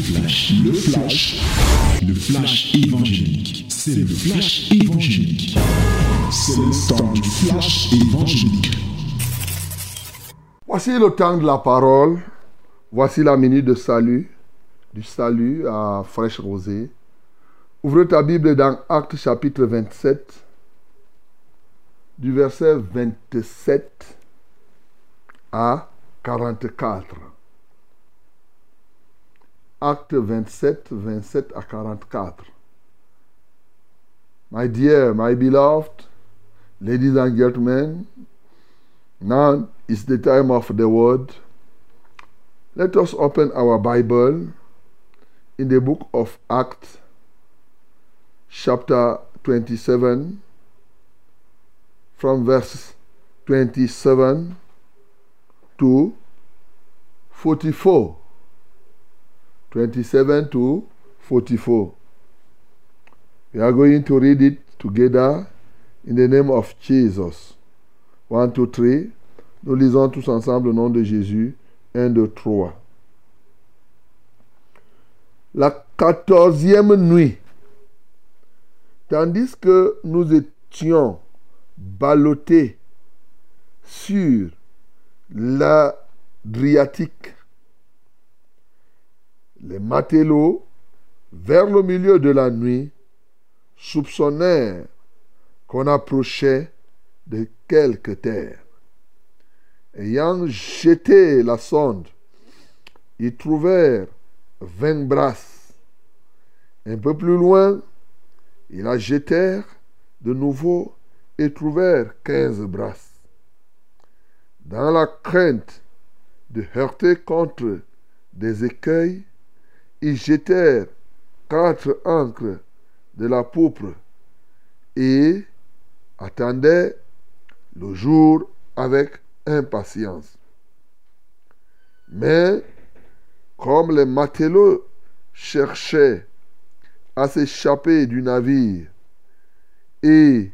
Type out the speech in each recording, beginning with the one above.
flash, le flash, le flash évangélique. C'est le flash évangélique. C'est le temps du flash évangélique. Voici le temps de la parole. Voici la minute de salut, du salut à fraîche rosée. Ouvre ta Bible dans Actes chapitre 27, du verset 27 à 44. Acte 27, 27 à 44. My dear, my beloved, ladies and gentlemen, now is the time of the word. Let us open our Bible in the book of Acts, chapter 27, from verse 27 to 44. 27 to 44. We are going to read it together in the name of Jesus. 1, 2, 3. Nous lisons tous ensemble au nom de Jésus. 1, 2, 3. La quatorzième nuit, tandis que nous étions ballottés sur l'Adriatique, les matelots, vers le milieu de la nuit, soupçonnèrent qu'on approchait de quelque terre. Ayant jeté la sonde, ils trouvèrent vingt brasses. Un peu plus loin, ils la jetèrent de nouveau et trouvèrent quinze brasses. Dans la crainte de heurter contre des écueils, ils jetèrent quatre ancres de la poupe et attendaient le jour avec impatience. Mais comme les matelots cherchaient à s'échapper du navire et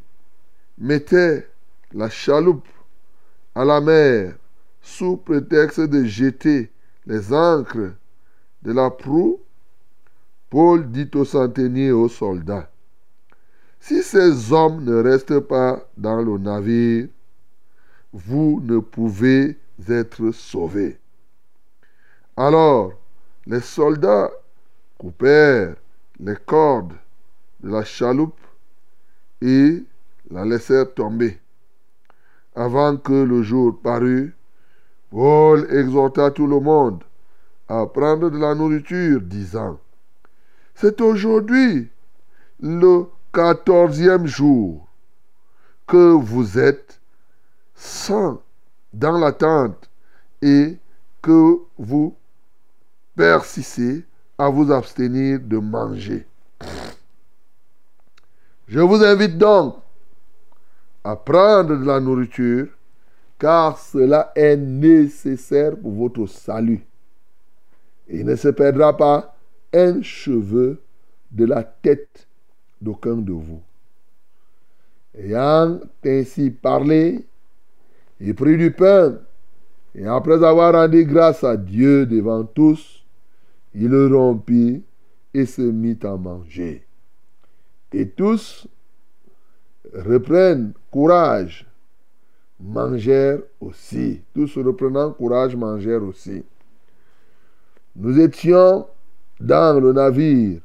mettaient la chaloupe à la mer sous prétexte de jeter les ancres de la proue, Paul dit aux centeniers et aux soldats, Si ces hommes ne restent pas dans le navire, vous ne pouvez être sauvés. Alors, les soldats coupèrent les cordes de la chaloupe et la laissèrent tomber. Avant que le jour parût, Paul exhorta tout le monde à prendre de la nourriture, disant, C'est aujourd'hui le quatorzième jour que vous êtes sans dans la tente et que vous persistez à vous abstenir de manger. Je vous invite donc à prendre de la nourriture, car cela est nécessaire pour votre salut. Il ne se perdra pas un cheveu de la tête d'aucun de vous. Ayant ainsi parlé, il prit du pain, et après avoir rendu grâce à Dieu devant tous, il le rompit et se mit à manger. Et tous reprennent courage, mangèrent aussi. Tous reprenant courage, mangèrent aussi. Nous étions dans le navire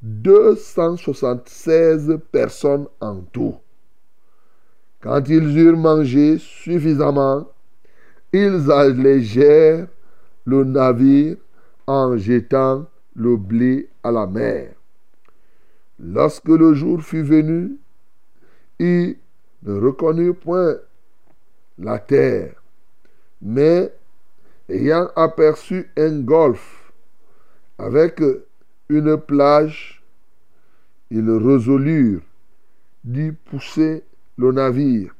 276 personnes en tout. Quand ils eurent mangé suffisamment, ils allégèrent le navire en jetant le blé à la mer. Lorsque le jour fut venu, ils ne reconnurent point la terre, mais ayant aperçu un golfe avec une plage, ils résolurent d'y pousser le navire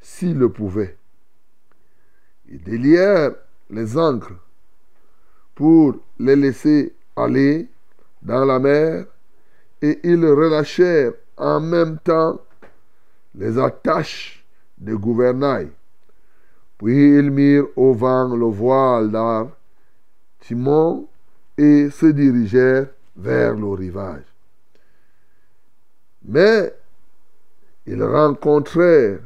s'ils le pouvaient. Ils délièrent les ancres pour les laisser aller dans la mer et ils relâchèrent en même temps les attaches de gouvernail. Puis ils mirent au vent le voile d'art, et se dirigèrent vers le rivage. Mais ils rencontrèrent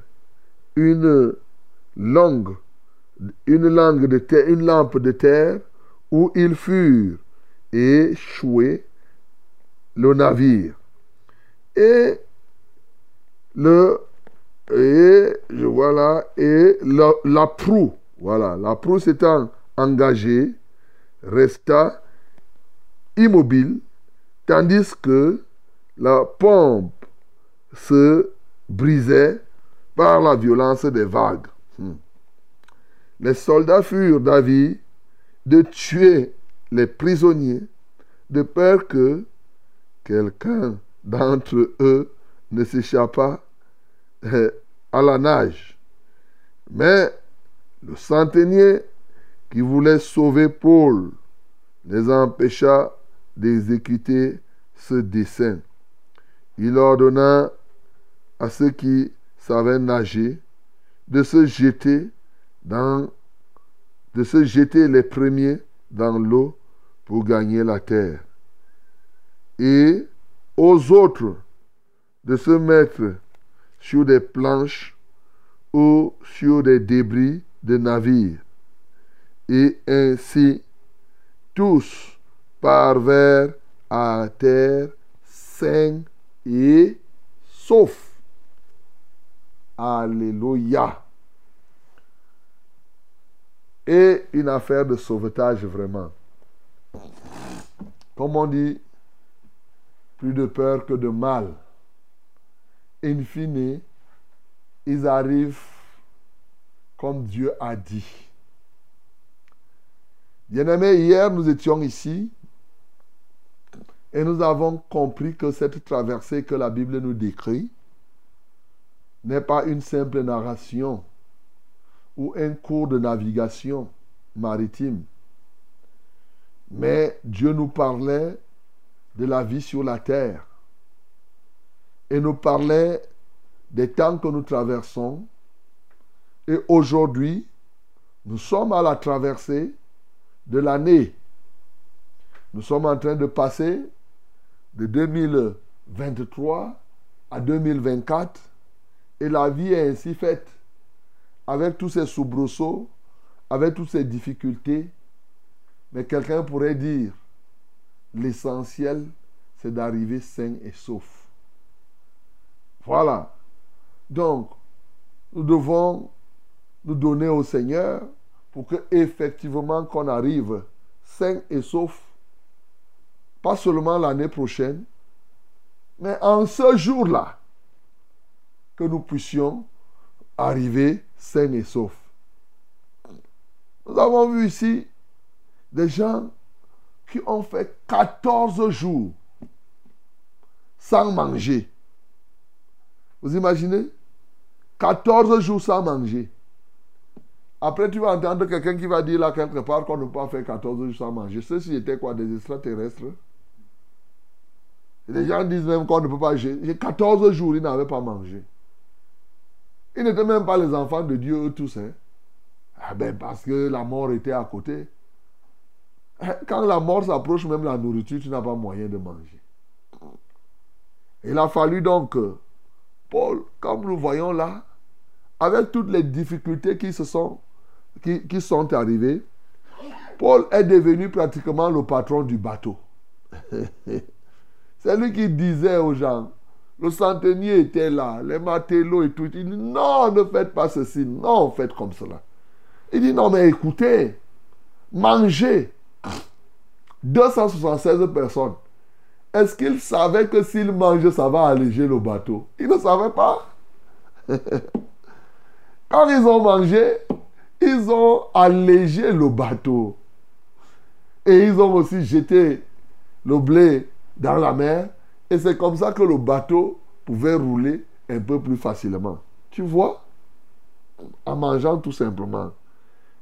une langue, une langue de terre, une lampe de terre où ils furent échoués le navire. Et le et je vois là et la, la proue, voilà, la proue s'étant engagée, resta immobile, tandis que la pompe se brisait par la violence des vagues. Hmm. Les soldats furent d'avis de tuer les prisonniers, de peur que quelqu'un d'entre eux ne s'échappât euh, à la nage. Mais le centenier qui voulait sauver Paul les empêcha d'exécuter ce dessein. Il ordonna à ceux qui savaient nager de se jeter dans de se jeter les premiers dans l'eau pour gagner la terre. Et aux autres de se mettre sur des planches ou sur des débris de navires. Et ainsi, tous parvinrent à terre sains et saufs. Alléluia. Et une affaire de sauvetage vraiment. Comme on dit, plus de peur que de mal. In fine, ils arrivent comme Dieu a dit. Bien-aimés, hier nous étions ici et nous avons compris que cette traversée que la Bible nous décrit n'est pas une simple narration ou un cours de navigation maritime. Mais Dieu nous parlait de la vie sur la terre et nous parlait des temps que nous traversons. Et aujourd'hui, nous sommes à la traversée de l'année. Nous sommes en train de passer de 2023 à 2024 et la vie est ainsi faite avec tous ces soubresauts, avec toutes ces difficultés. Mais quelqu'un pourrait dire, l'essentiel, c'est d'arriver sain et sauf. Voilà. Donc, nous devons nous donner au Seigneur pour que effectivement qu'on arrive sain et sauf, pas seulement l'année prochaine, mais en ce jour-là, que nous puissions arriver sain et sauf. Nous avons vu ici des gens qui ont fait 14 jours sans manger. Vous imaginez? 14 jours sans manger. Après, tu vas entendre quelqu'un qui va dire là quelque part qu'on ne peut pas faire 14 jours sans manger. Ceux-ci étaient quoi? Des extraterrestres? Les gens disent même qu'on ne peut pas. J'ai 14 jours, ils n'avaient pas mangé. Ils n'étaient même pas les enfants de Dieu, eux tous. Hein. Ah ben parce que la mort était à côté. Quand la mort s'approche, même la nourriture, tu n'as pas moyen de manger. Il a fallu donc que Paul, comme nous voyons là, avec toutes les difficultés qui se sont qui, sont arrivés, Paul est devenu pratiquement le patron du bateau. C'est lui qui disait aux gens, le centenier était là, les matelots et tout. Il dit, non, ne faites pas ceci, non, faites comme cela. Il dit, non, mais écoutez, mangez. 276 personnes. Est-ce qu'il savait que s'il mange, ça va alléger le bateau? Il ne savait pas. Quand ils ont mangé, ils ont allégé le bateau. Et ils ont aussi jeté le blé dans la mer. Et c'est comme ça que le bateau pouvait rouler un peu plus facilement. Tu vois? En mangeant tout simplement.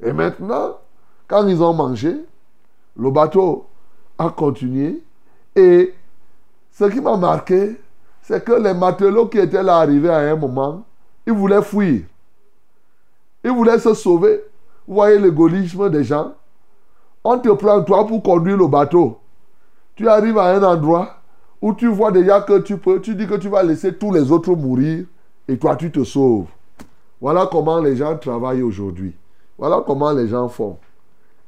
Et maintenant, quand ils ont mangé, le bateau a continué. Et ce qui m'a marqué, c'est que les matelots qui étaient là arrivés à un moment, ils voulaient fuir. Ils voulaient se sauver. Vous voyez gaullisme des gens? on te prend toi pour conduire le bateau. Tu arrives à un endroit où tu vois déjà que tu peux, tu dis que tu vas laisser tous les autres mourir et toi tu te sauves. Voilà comment les gens travaillent aujourd'hui. Voilà comment les gens font.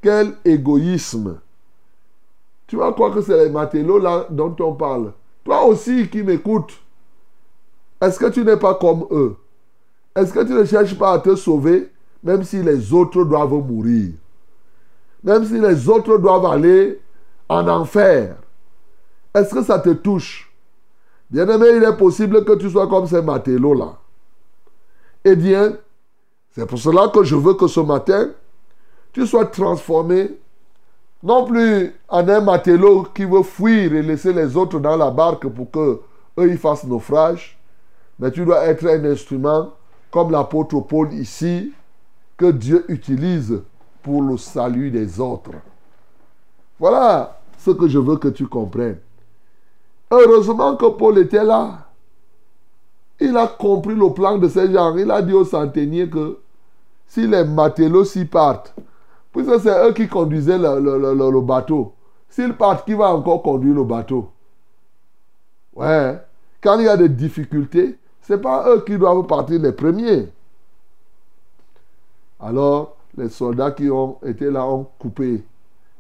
Quel égoïsme. Tu vas croire que c'est les matelots là dont on parle. Toi aussi qui m'écoutes, est-ce que tu n'es pas comme eux? Est-ce que tu ne cherches pas à te sauver même si les autres doivent mourir? Même si les autres doivent aller en enfer Est-ce que ça te touche? Bien-aimé, il est possible que tu sois comme ces matelots-là. Eh bien, c'est pour cela que je veux que ce matin, tu sois transformé, non plus en un matelot qui veut fuir et laisser les autres dans la barque pour que eux fassent naufrage, mais tu dois être un instrument comme l'apôtre Paul ici, que Dieu utilise pour le salut des autres. Voilà ce que je veux que tu comprennes. Heureusement que Paul était là. Il a compris le plan de ces gens. Il a dit aux centeniers que si les matelots s'y partent, puisque c'est eux qui conduisaient le, bateau, s'ils partent, qui va encore conduire le bateau? Ouais. Quand il y a des difficultés, ce n'est pas eux qui doivent partir les premiers. Alors, les soldats qui ont été là ont coupé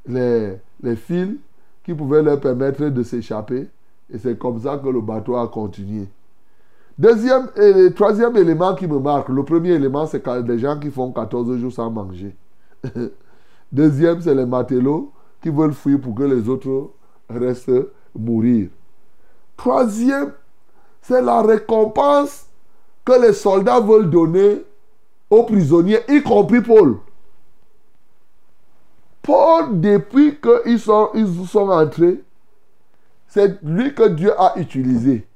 les, les fils qui pouvaient leur permettre de s'échapper. Et c'est comme ça que le bateau a continué. Deuxième et troisième élément qui me marque, le premier élément, c'est des gens qui font 14 jours sans manger. Deuxième, c'est les matelots qui veulent fuir pour que les autres restent mourir. Troisième, c'est la récompense que les soldats veulent donner aux prisonniers, y compris Paul. Paul, depuis qu'ils sont, sont entrés, c'est lui que Dieu a utilisé.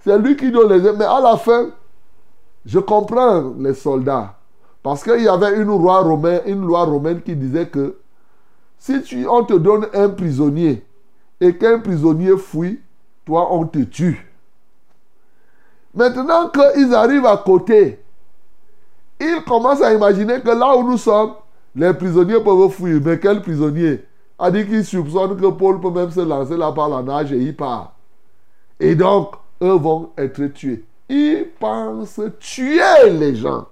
C'est lui qui donne les... Mais à la fin, je comprends les soldats. Parce qu'il y avait une loi, romaine, une loi romaine qui disait que si tu, on te donne un prisonnier et qu'un prisonnier fuit, toi, on te tue. Maintenant qu'ils arrivent à côté, ils commencent à imaginer que là où nous sommes, les prisonniers peuvent fuir. Mais quel prisonnier? A dit qu'il soupçonne que Paul peut même se lancer là par la nage et il part. Et donc, eux vont être tués. Ils pensent tuer les gens.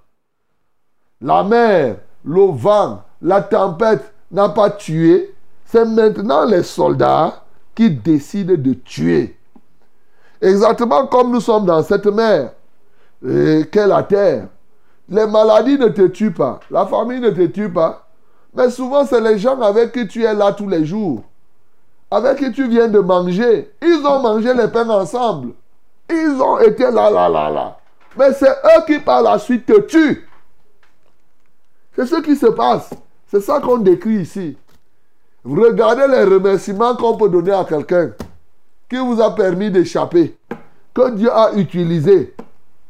La mer, le vent, la tempête n'a pas tué. C'est maintenant les soldats qui décident de tuer. Exactement comme nous sommes dans cette mer, qu'est la terre? Les maladies ne te tuent pas. La famille ne te tue pas. Mais souvent, c'est les gens avec qui tu es là tous les jours. Avec qui tu viens de manger. Ils ont mangé les pains ensemble. Ils ont été là, là, là, là. Mais c'est eux qui par la suite te tuent. C'est ce qui se passe. C'est ça qu'on décrit ici. Regardez les remerciements qu'on peut donner à quelqu'un qui vous a permis d'échapper, que Dieu a utilisé.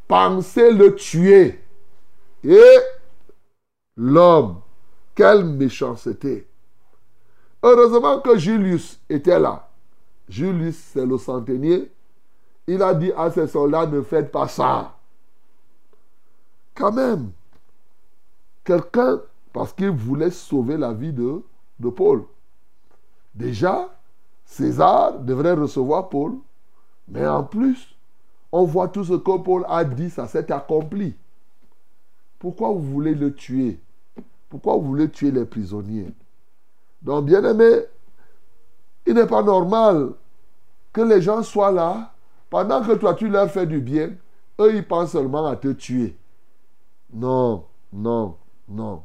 Pensez le tuer. Et l'homme, quelle méchanceté. Heureusement que Julius était là. Julius, c'est le centenier il a dit à ses soldats, ne faites pas ça. Quand même, quelqu'un, parce qu'il voulait sauver la vie de, de Paul. Déjà, César devrait recevoir Paul, mais en plus, on voit tout ce que Paul a dit, ça s'est accompli. Pourquoi vous voulez le tuer? Pourquoi vous voulez tuer les prisonniers? Donc, bien aimé, il n'est pas normal que les gens soient là pendant que toi, tu leur fais du bien, eux, ils pensent seulement à te tuer. Non, non, non.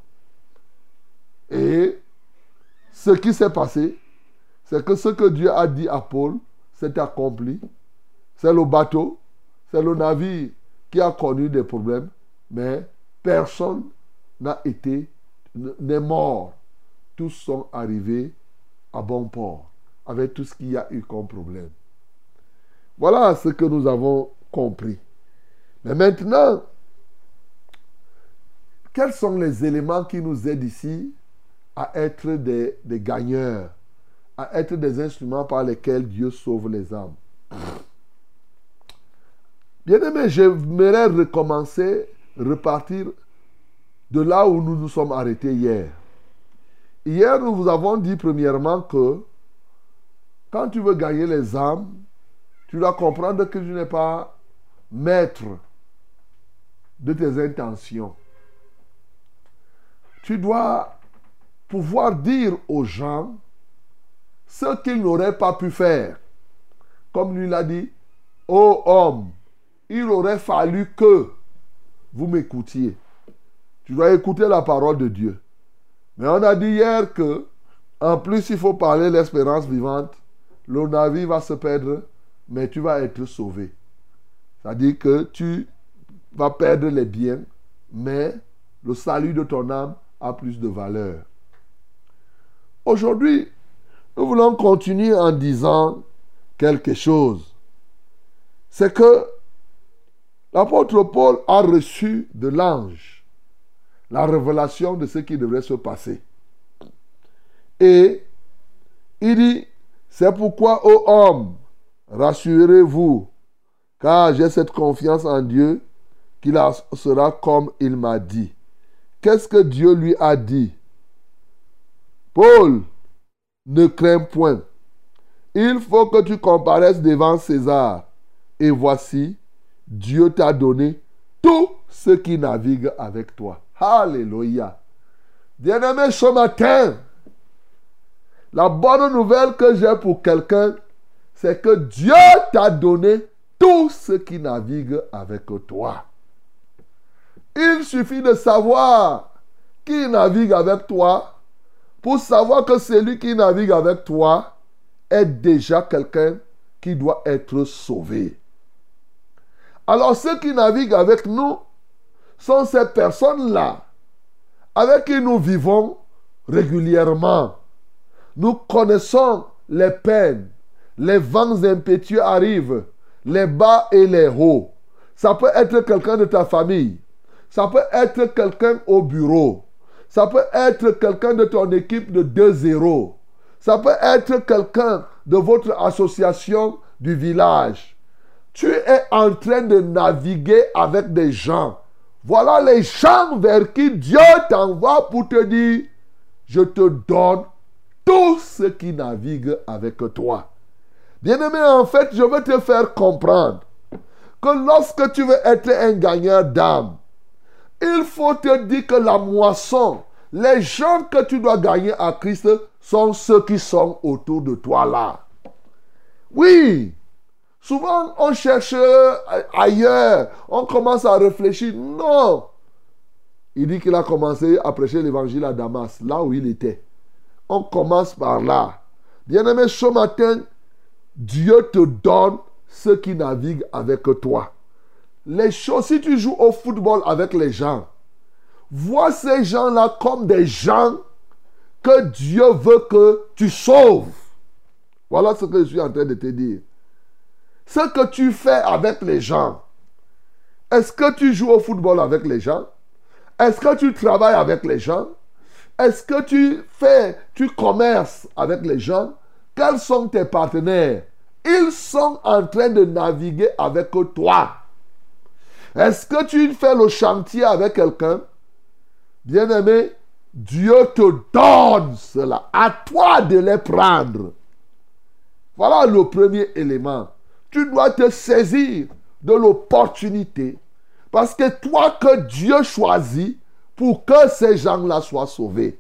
Et ce qui s'est passé, c'est que ce que Dieu a dit à Paul s'est accompli. C'est le bateau, c'est le navire qui a connu des problèmes, mais personne n'a été, n'est mort. Tous sont arrivés à bon port avec tout ce qu'il y a eu comme problème. Voilà ce que nous avons compris. Mais maintenant, quels sont les éléments qui nous aident ici à être des, gagneurs, à être des instruments par lesquels Dieu sauve les âmes? Bien aimé, j'aimerais recommencer, repartir de là où nous nous sommes arrêtés hier. hier, nous vous avons dit premièrement que quand tu veux gagner les âmes, tu dois comprendre que tu n'es pas maître de tes intentions. Tu dois pouvoir dire aux gens ce qu'ils n'auraient pas pu faire. Comme lui l'a dit, ô homme, il aurait fallu que vous m'écoutiez. Tu dois écouter la parole de Dieu. Mais on a dit hier que, en plus, il faut parler l'espérance vivante. Le navire va se perdre, mais tu vas être sauvé. C'est-à-dire que tu vas perdre les biens, mais le salut de ton âme a plus de valeur. Aujourd'hui, nous voulons continuer en disant quelque chose. C'est que l'apôtre Paul a reçu de l'ange la révélation de ce qui devrait se passer. Et il dit, c'est pourquoi, ô homme, rassurez-vous, car j'ai cette confiance en Dieu qu'il sera comme il m'a dit. Qu'est-ce que Dieu lui a dit? Paul, ne crains point. Il faut que tu comparaisses devant César. Et voici, Dieu t'a donné tout ce qui navigue avec toi. Alléluia. Bien-aimé, ce matin, la bonne nouvelle que j'ai pour quelqu'un, c'est que Dieu t'a donné tout ce qui navigue avec toi. Il suffit de savoir qui navigue avec toi pour savoir que celui qui navigue avec toi est déjà quelqu'un qui doit être sauvé. Alors ceux qui naviguent avec nous sont ces personnes-là avec qui nous vivons régulièrement. Nous connaissons les peines, les vents impétueux arrivent, les bas et les hauts. Ça peut être quelqu'un de ta famille. Ça peut être quelqu'un au bureau. Ça peut être quelqu'un de ton équipe de 2-0. Ça peut être quelqu'un de votre association du village. Tu es en train de naviguer avec des gens. Voilà les gens vers qui Dieu t'envoie pour te dire, je te donne tout ce qui navigue avec toi. Bien-aimé, en fait, je veux te faire comprendre que lorsque tu veux être un gagneur d'âme, il faut te dire que la moisson, les gens que tu dois gagner à Christ sont ceux qui sont autour de toi là. Oui, souvent on cherche ailleurs, on commence à réfléchir. Non. Il dit qu'il a commencé à prêcher l'évangile à Damas, là où il était. On commence par là. Bien-aimé, ce matin, Dieu te donne ceux qui naviguent avec toi les choses, si tu joues au football avec les gens, vois ces gens-là comme des gens que Dieu veut que tu sauves. Voilà ce que je suis en train de te dire. Ce que tu fais avec les gens, est-ce que tu joues au football avec les gens? Est-ce que tu travailles avec les gens? Est-ce que tu fais, tu commerces avec les gens? Quels sont tes partenaires? Ils sont en train de naviguer avec toi. Est-ce que tu fais le chantier avec quelqu'un? Bien-aimé, Dieu te donne cela. À toi de les prendre. Voilà le premier élément. Tu dois te saisir de l'opportunité. Parce que toi que Dieu choisit pour que ces gens-là soient sauvés.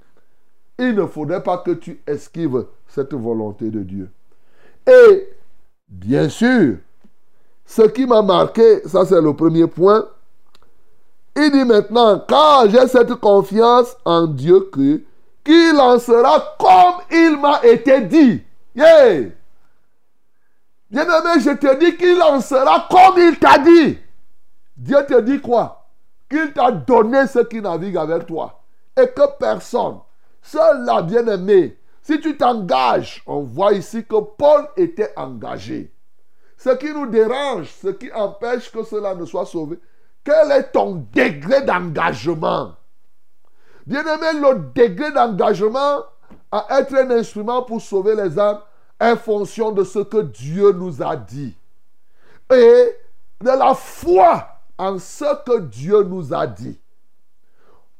Il ne faudrait pas que tu esquives cette volonté de Dieu. Et bien sûr, ce qui m'a marqué, ça c'est le premier point. Il dit maintenant, car j'ai cette confiance en Dieu que qu'il en sera comme il m'a été dit. Yeah. Bien-aimé, je te dis qu'il en sera comme il t'a dit. Dieu te dit quoi? Qu'il t'a donné ce qui navigue avec toi. Et que personne, seul la bien-aimé, si tu t'engages, on voit ici que Paul était engagé. Ce qui nous dérange, ce qui empêche que cela ne soit sauvé, quel est ton degré d'engagement? Bien-aimé, le degré d'engagement à être un instrument pour sauver les âmes est fonction de ce que Dieu nous a dit. Et de la foi en ce que Dieu nous a dit.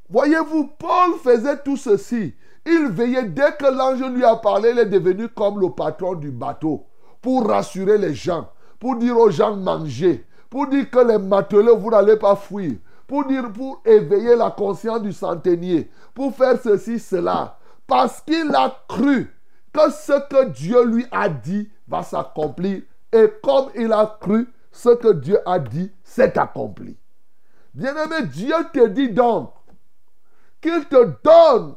Voyez-vous, Paul faisait tout ceci. Il veillait dès que l'ange lui a parlé, il est devenu comme le patron du bateau pour rassurer les gens, pour dire aux gens manger, pour dire que les matelots, vous n'allez pas fuir, pour dire, pour éveiller la conscience du centenier, pour faire ceci, cela. Parce qu'il a cru que ce que Dieu lui a dit va s'accomplir. Et comme il a cru, ce que Dieu a dit s'est accompli. Bien-aimé, Dieu te dit donc qu'il te donne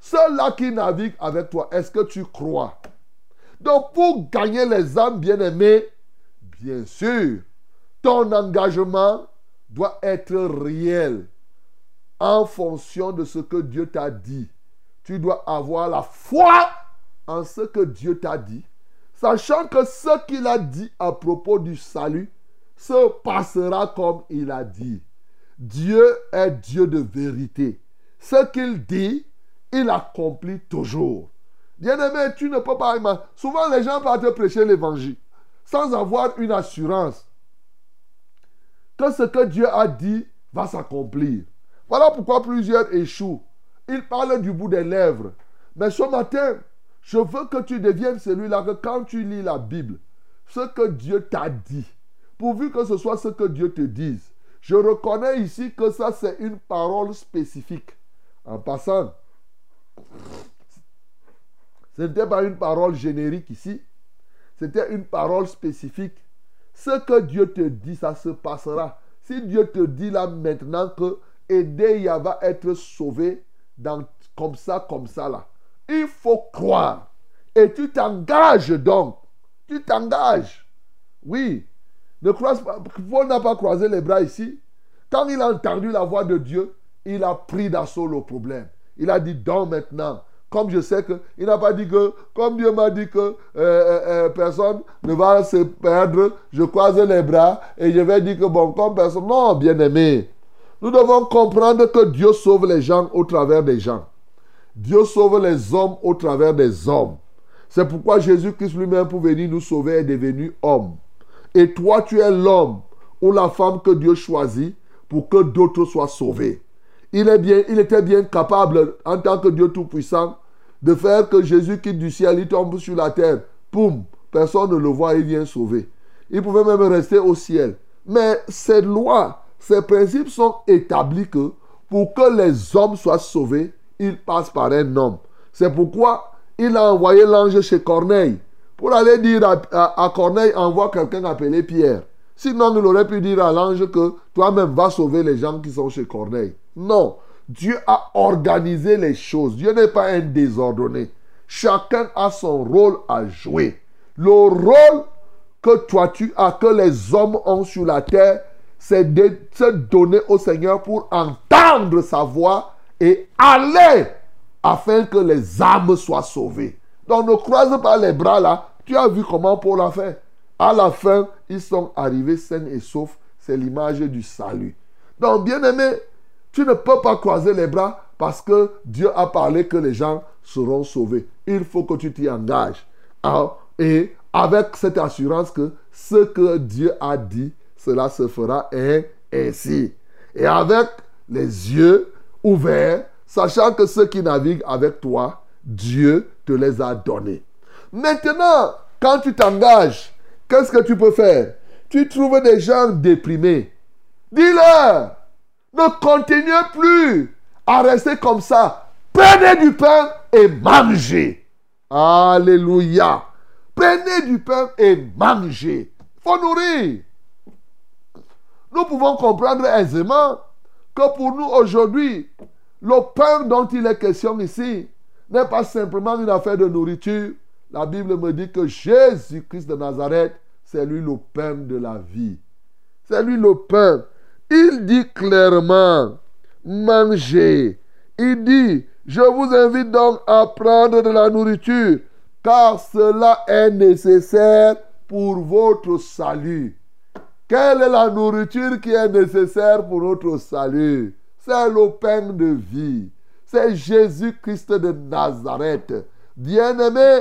ceux-là qui naviguent avec toi. Est-ce que tu crois? Donc pour gagner les âmes bien-aimées, bien sûr, ton engagement doit être réel en fonction de ce que Dieu t'a dit. Tu dois avoir la foi en ce que Dieu t'a dit, sachant que ce qu'il a dit à propos du salut se passera comme il a dit. Dieu est Dieu de vérité. Ce qu'il dit, il accomplit toujours. Bien-aimé, tu ne peux pas. Souvent, les gens partent prêcher l'évangile sans avoir une assurance que ce que Dieu a dit va s'accomplir. Voilà pourquoi plusieurs échouent. Ils parlent du bout des lèvres. Mais ce matin, je veux que tu deviennes celui-là que quand tu lis la Bible, ce que Dieu t'a dit, pourvu que ce soit ce que Dieu te dise, je reconnais ici que ça c'est une parole spécifique. En passant, ce n'était pas une parole générique ici, c'était une parole spécifique. Ce que Dieu te dit, ça se passera. Si Dieu te dit là maintenant que Edeya va être sauvé dans, comme ça, comme ça là, il faut croire. Et tu t'engages donc. Tu t'engages. Oui. Ne croise pas. Paul n'a pas croisé les bras ici. Quand il a entendu la voix de Dieu, il a pris d'assaut le problème. Il a dit, donc maintenant, comme je sais que, il n'a pas dit que, comme Dieu m'a dit que euh, euh, euh, personne ne va se perdre, je croise les bras et je vais dire que, bon, comme personne, non, bien aimé, nous devons comprendre que Dieu sauve les gens au travers des gens. Dieu sauve les hommes au travers des hommes. C'est pourquoi Jésus-Christ lui-même, pour venir nous sauver, est devenu homme. Et toi, tu es l'homme ou la femme que Dieu choisit pour que d'autres soient sauvés. Il, est bien, il était bien capable, en tant que Dieu Tout-Puissant, de faire que Jésus quitte du ciel, il tombe sur la terre. Poum, personne ne le voit, il vient sauver. Il pouvait même rester au ciel. Mais ces lois, ces principes sont établis que pour que les hommes soient sauvés, ils passent par un homme. C'est pourquoi il a envoyé l'ange chez Corneille pour aller dire à, Corneille, envoie quelqu'un appelé Pierre. Sinon, il aurait pu dire à l'ange que toi-même vas sauver les gens qui sont chez Corneille. Non, Dieu a organisé les choses. Dieu n'est pas un désordonné. Chacun a son rôle à jouer. Le rôle que toi tu as, que les hommes ont sur la terre, c'est de se donner au Seigneur pour entendre sa voix et aller afin que les âmes soient sauvées. Donc ne croise pas les bras là. Tu as vu comment Paul a fait? À la fin, ils sont arrivés sains et saufs. C'est l'image du salut. Donc, bien aimé, tu ne peux pas croiser les bras parce que Dieu a parlé que les gens seront sauvés. Il faut que tu t'y engages. Ah, et avec cette assurance que ce que Dieu a dit, cela se fera ainsi. Et avec les yeux ouverts, sachant que ceux qui naviguent avec toi, Dieu te les a donnés. Maintenant, quand tu t'engages, qu'est-ce que tu peux faire? Tu trouves des gens déprimés. Dis-leur, ne continuez plus à rester comme ça. Prenez du pain et mangez. Alléluia. Prenez du pain et mangez. Il faut nourrir. Nous pouvons comprendre aisément que pour nous aujourd'hui, le pain dont il est question ici n'est pas simplement une affaire de nourriture. La Bible me dit que Jésus-Christ de Nazareth, c'est lui le pain de la vie. C'est lui le pain. Il dit clairement, mangez. Il dit, je vous invite donc à prendre de la nourriture, car cela est nécessaire pour votre salut. Quelle est la nourriture qui est nécessaire pour notre salut? C'est le de vie. C'est Jésus-Christ de Nazareth. Bien-aimé,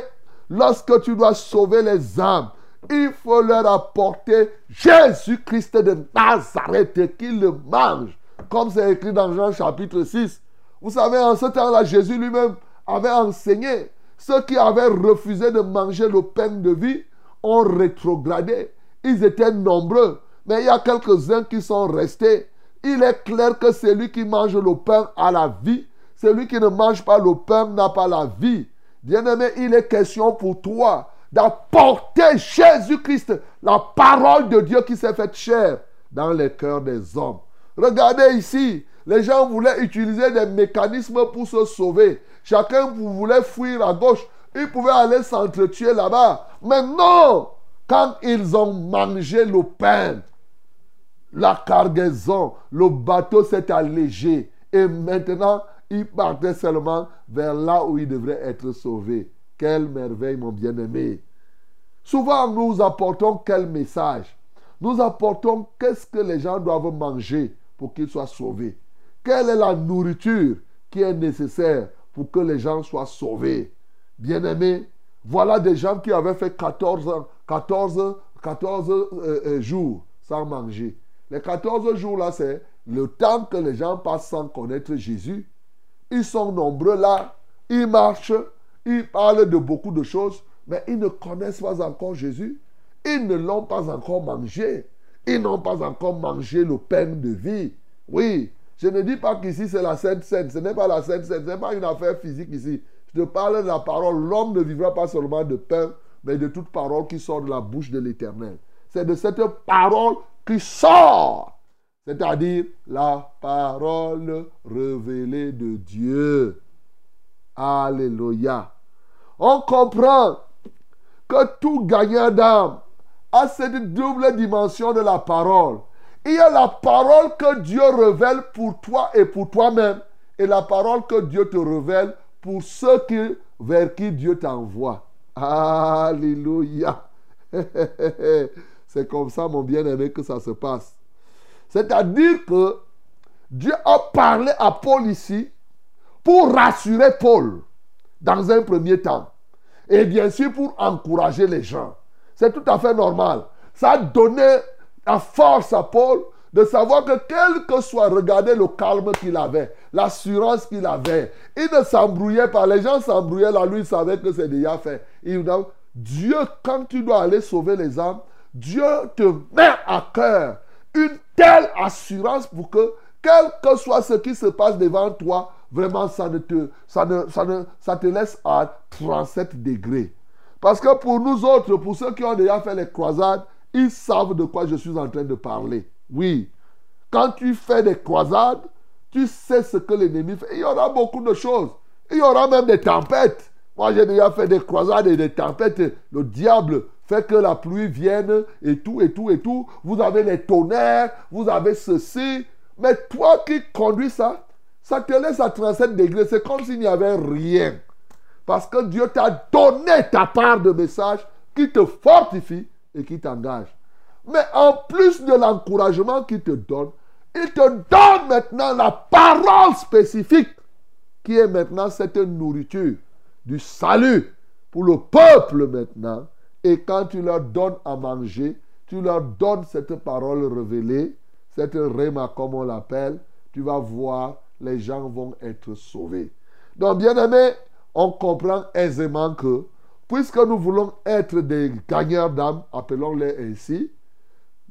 lorsque tu dois sauver les âmes, il faut leur apporter Jésus-Christ de Nazareth qu'ils mangent. Comme c'est écrit dans Jean chapitre 6. Vous savez, en ce temps-là, Jésus lui-même avait enseigné, ceux qui avaient refusé de manger le de vie, ont rétrogradé. Ils étaient nombreux, mais il y a quelques-uns qui sont restés. Il est clair que celui qui mange le pain a la vie. Celui qui ne mange pas le pain n'a pas la vie. Bien-aimé, il est question pour toi d'apporter Jésus-Christ, la parole de Dieu qui s'est faite chair dans les cœurs des hommes. Regardez ici, les gens voulaient utiliser des mécanismes pour se sauver. Chacun voulait fuir à gauche. Ils pouvaient aller s'entretuer là-bas. Mais non, quand ils ont mangé le pain, la cargaison, le bateau s'est allégé. Et maintenant, ils partaient seulement vers là où ils devraient être sauvés. Quelle merveille, mon bien-aimé. Souvent, nous apportons quel message? Nous apportons qu'est-ce que les gens doivent manger pour qu'ils soient sauvés. Quelle est la nourriture qui est nécessaire pour que les gens soient sauvés? Bien-aimés, voilà des gens qui avaient fait 14, 14, 14 jours sans manger. Les 14 jours là, c'est le temps que les gens passent sans connaître Jésus. Ils sont nombreux là, ils marchent, ils parlent de beaucoup de choses, mais ils ne connaissent pas encore Jésus. Ils ne l'ont pas encore mangé. Ils n'ont pas encore mangé le pain de vie. Oui, je ne dis pas qu'ici c'est la Sainte Sainte. Ce n'est pas la Sainte Sainte. Ce n'est pas une affaire physique ici. Je parle de la parole. L'homme ne vivra pas seulement de pain, mais de toute parole qui sort de la bouche de l'Éternel. C'est de cette parole qui sort. C'est-à-dire la parole révélée de Dieu. Alléluia. On comprend que tout gagnant d'âme a cette double dimension de la parole. Il y a la parole que Dieu révèle pour toi et pour toi-même, et la parole que Dieu te révèle pour ceux qui, vers qui Dieu t'envoie. Alléluia. C'est comme ça, mon bien-aimé, que ça se passe. C'est-à-dire que Dieu a parlé à Paul ici pour rassurer Paul dans un premier temps. Et bien sûr pour encourager les gens. C'est tout à fait normal. Ça a donné la force à Paul de savoir que quel que soit, regardez le calme qu'il avait, l'assurance qu'il avait. Il ne s'embrouillait pas. Les gens s'embrouillaient là, lui il savait que c'est déjà fait. Dieu, quand tu dois aller sauver les âmes, Dieu te met à cœur une telle assurance pour que, quel que soit ce qui se passe devant toi, vraiment, ça, ne te, ça, ne, ça, ne, ça te laisse à 37 degrés. Parce que pour nous autres, pour ceux qui ont déjà fait les croisades, ils savent de quoi je suis en train de parler. Oui. Quand tu fais des croisades, tu sais ce que l'ennemi fait. Il y aura beaucoup de choses. Il y aura même des tempêtes. Moi, j'ai déjà fait des croisades et des tempêtes. Le diable fait que la pluie vienne et tout, et tout, et tout. Vous avez les tonnerres, vous avez ceci. Mais toi qui conduis ça, ça te laisse à 37 degrés. C'est comme s'il n'y avait rien. Parce que Dieu t'a donné ta part de message qui te fortifie et qui t'engage. Mais en plus de l'encouragement qu'il te donne, il te donne maintenant la parole spécifique qui est maintenant cette nourriture du salut pour le peuple maintenant et quand tu leur donnes à manger, tu leur donnes cette parole révélée, cette rema comme on l'appelle, tu vas voir, les gens vont être sauvés. Donc, bien aimé, on comprend aisément que, puisque nous voulons être des gagnants d'âme, appelons-les ainsi,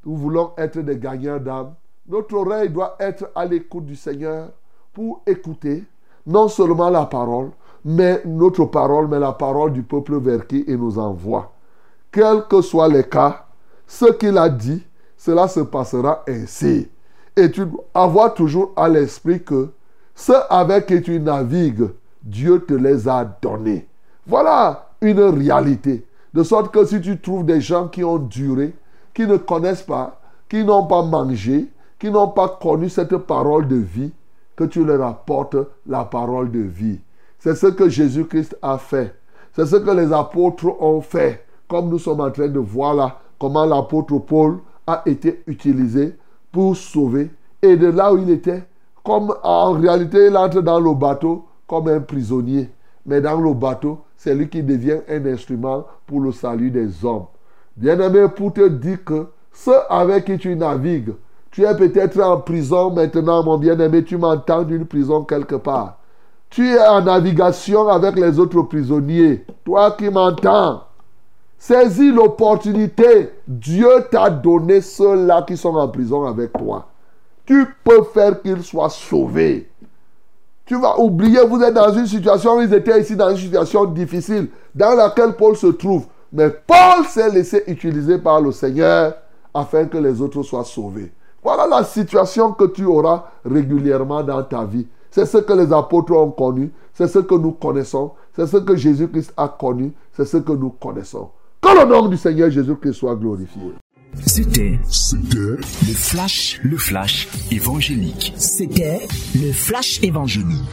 nous voulons être des gagnants d'âme, notre oreille doit être à l'écoute du Seigneur pour écouter non seulement la parole, mais notre parole, mais la parole du peuple vers qui il nous envoie quels que soient les cas, ce qu'il a dit, cela se passera ainsi. Et tu dois avoir toujours à l'esprit que ceux avec qui tu navigues, Dieu te les a donnés. Voilà une réalité. De sorte que si tu trouves des gens qui ont duré, qui ne connaissent pas, qui n'ont pas mangé, qui n'ont pas connu cette parole de vie, que tu leur apportes la parole de vie. C'est ce que Jésus-Christ a fait. C'est ce que les apôtres ont fait comme nous sommes en train de voir là, comment l'apôtre Paul a été utilisé pour sauver. Et de là où il était, comme en réalité, il entre dans le bateau comme un prisonnier. Mais dans le bateau, c'est lui qui devient un instrument pour le salut des hommes. Bien-aimé, pour te dire que ceux avec qui tu navigues, tu es peut-être en prison maintenant, mon bien-aimé, tu m'entends d'une prison quelque part. tu es en navigation avec les autres prisonniers. Toi qui m'entends, saisis l'opportunité. Dieu t'a donné ceux-là qui sont en prison avec toi. Tu peux faire qu'ils soient sauvés. Tu vas oublier, vous êtes dans une situation, ils étaient ici dans une situation difficile, dans laquelle Paul se trouve. Mais Paul s'est laissé utiliser par le Seigneur afin que les autres soient sauvés. Voilà la situation que tu auras régulièrement dans ta vie. C'est ce que les apôtres ont connu, c'est ce que nous connaissons, c'est ce que Jésus-Christ a connu, c'est ce que nous connaissons. Que le nom du Seigneur Jésus-Christ soit glorifié. C'était le flash, le flash évangélique. C'était le flash évangélique.